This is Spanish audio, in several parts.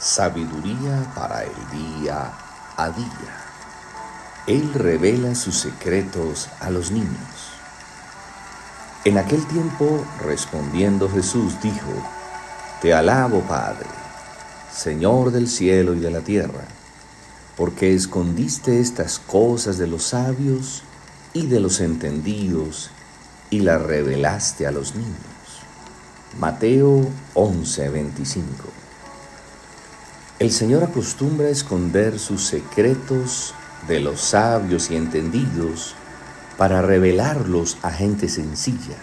Sabiduría para el día a día. Él revela sus secretos a los niños. En aquel tiempo, respondiendo Jesús, dijo, Te alabo, Padre, Señor del cielo y de la tierra, porque escondiste estas cosas de los sabios y de los entendidos y las revelaste a los niños. Mateo 11:25 El Señor acostumbra esconder sus secretos de los sabios y entendidos para revelarlos a gente sencilla.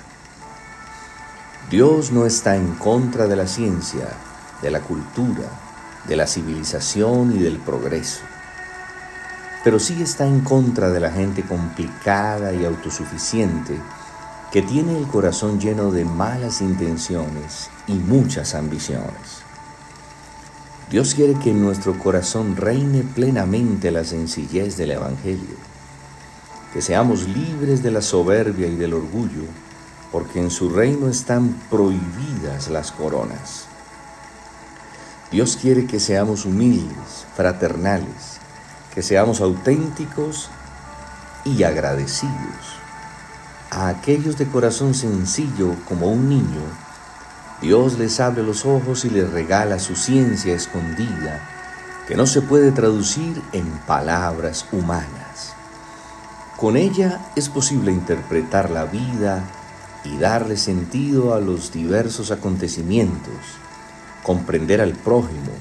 Dios no está en contra de la ciencia, de la cultura, de la civilización y del progreso, pero sí está en contra de la gente complicada y autosuficiente que tiene el corazón lleno de malas intenciones y muchas ambiciones. Dios quiere que en nuestro corazón reine plenamente la sencillez del Evangelio, que seamos libres de la soberbia y del orgullo, porque en su reino están prohibidas las coronas. Dios quiere que seamos humildes, fraternales, que seamos auténticos y agradecidos. A aquellos de corazón sencillo como un niño, Dios les abre los ojos y les regala su ciencia escondida, que no se puede traducir en palabras humanas. Con ella es posible interpretar la vida y darle sentido a los diversos acontecimientos, comprender al prójimo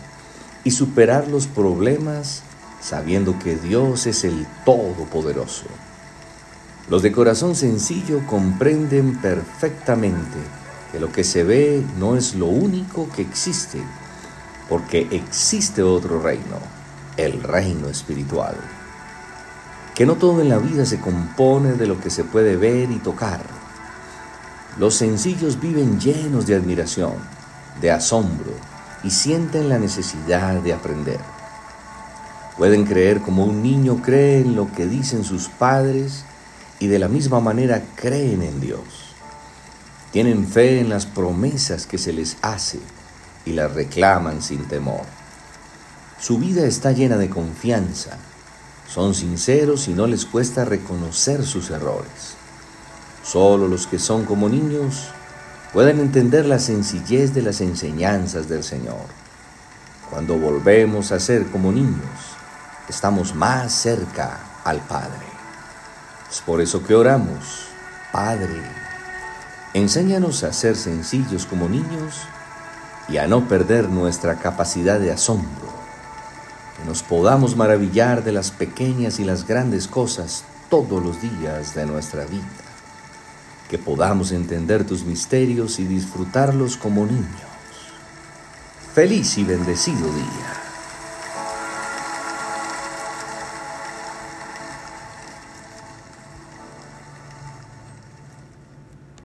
y superar los problemas sabiendo que Dios es el Todopoderoso. Los de corazón sencillo comprenden perfectamente que lo que se ve no es lo único que existe, porque existe otro reino, el reino espiritual. Que no todo en la vida se compone de lo que se puede ver y tocar. Los sencillos viven llenos de admiración, de asombro y sienten la necesidad de aprender. Pueden creer como un niño cree en lo que dicen sus padres y de la misma manera creen en Dios. Tienen fe en las promesas que se les hace y las reclaman sin temor. Su vida está llena de confianza. Son sinceros y no les cuesta reconocer sus errores. Solo los que son como niños pueden entender la sencillez de las enseñanzas del Señor. Cuando volvemos a ser como niños, estamos más cerca al Padre. Es por eso que oramos, Padre, enséñanos a ser sencillos como niños y a no perder nuestra capacidad de asombro, que nos podamos maravillar de las pequeñas y las grandes cosas todos los días de nuestra vida, que podamos entender tus misterios y disfrutarlos como niños. Feliz y bendecido día.